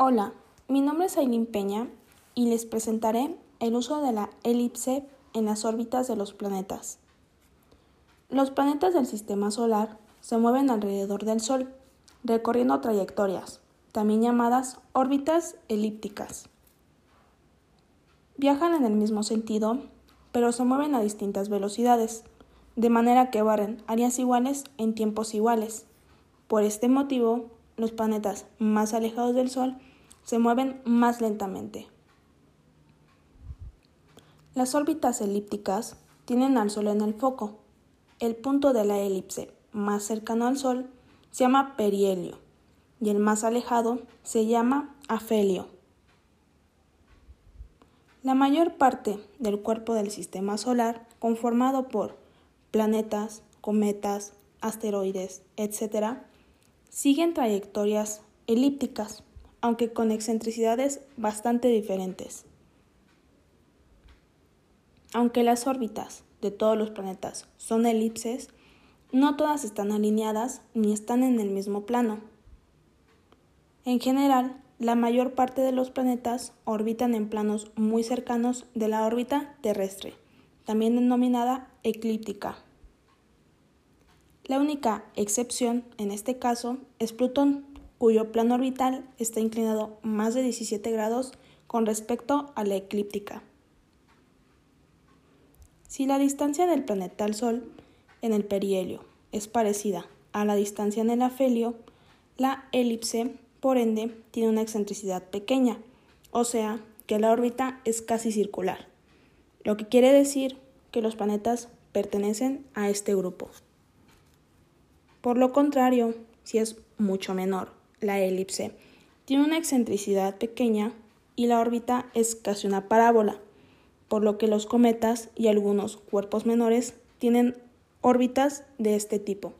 Hola, mi nombre es Aileen Peña y les presentaré el uso de la elipse en las órbitas de los planetas. Los planetas del sistema solar se mueven alrededor del Sol, recorriendo trayectorias, también llamadas órbitas elípticas. Viajan en el mismo sentido, pero se mueven a distintas velocidades, de manera que barren áreas iguales en tiempos iguales. Por este motivo, los planetas más alejados del Sol se mueven más lentamente. Las órbitas elípticas tienen al Sol en el foco. El punto de la elipse más cercano al Sol se llama perihelio y el más alejado se llama afelio. La mayor parte del cuerpo del sistema solar, conformado por planetas, cometas, asteroides, etc., siguen trayectorias elípticas aunque con excentricidades bastante diferentes. Aunque las órbitas de todos los planetas son elipses, no todas están alineadas ni están en el mismo plano. En general, la mayor parte de los planetas orbitan en planos muy cercanos de la órbita terrestre, también denominada eclíptica. La única excepción en este caso es Plutón, cuyo plano orbital está inclinado más de 17 grados con respecto a la eclíptica. Si la distancia del planeta al Sol en el perihelio es parecida a la distancia en el afelio, la elipse, por ende, tiene una excentricidad pequeña, o sea, que la órbita es casi circular, lo que quiere decir que los planetas pertenecen a este grupo. Por lo contrario, si es mucho menor la elipse, tiene una excentricidad pequeña y la órbita es casi una parábola, por lo que los cometas y algunos cuerpos menores tienen órbitas de este tipo.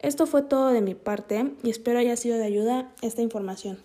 Esto fue todo de mi parte y espero haya sido de ayuda esta información.